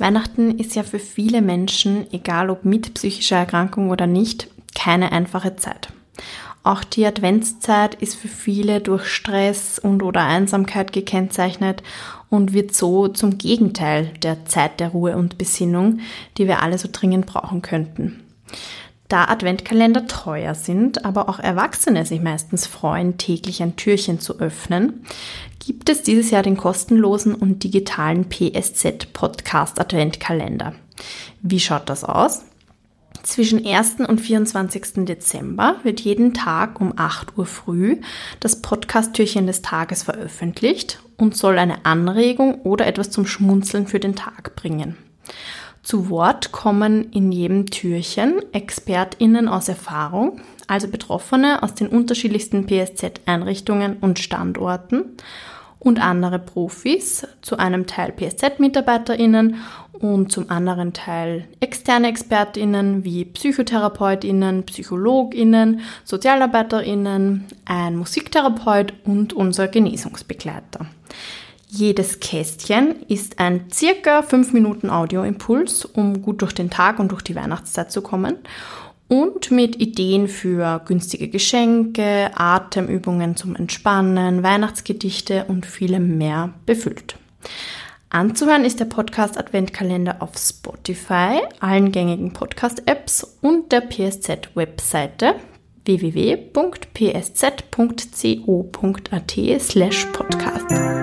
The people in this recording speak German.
Weihnachten ist ja für viele Menschen, egal ob mit psychischer Erkrankung oder nicht, keine einfache Zeit. Auch die Adventszeit ist für viele durch Stress und oder Einsamkeit gekennzeichnet und wird so zum Gegenteil der Zeit der Ruhe und Besinnung, die wir alle so dringend brauchen könnten. Da Adventkalender teuer sind, aber auch Erwachsene sich meistens freuen, täglich ein Türchen zu öffnen, gibt es dieses Jahr den kostenlosen und digitalen PSZ Podcast Adventkalender. Wie schaut das aus? Zwischen 1. und 24. Dezember wird jeden Tag um 8 Uhr früh das Podcast-Türchen des Tages veröffentlicht und soll eine Anregung oder etwas zum Schmunzeln für den Tag bringen. Zu Wort kommen in jedem Türchen ExpertInnen aus Erfahrung, also Betroffene aus den unterschiedlichsten PSZ-Einrichtungen und Standorten und andere Profis, zu einem Teil PSZ-MitarbeiterInnen und zum anderen Teil externe ExpertInnen wie PsychotherapeutInnen, PsychologInnen, SozialarbeiterInnen, ein Musiktherapeut und unser Genesungsbegleiter. Jedes Kästchen ist ein circa 5 Minuten Audioimpuls, um gut durch den Tag und durch die Weihnachtszeit zu kommen und mit Ideen für günstige Geschenke, Atemübungen zum Entspannen, Weihnachtsgedichte und vielem mehr befüllt. Anzuhören ist der Podcast Adventkalender auf Spotify, allen gängigen Podcast-Apps und der PSZ-Webseite www.psz.co.at slash podcast.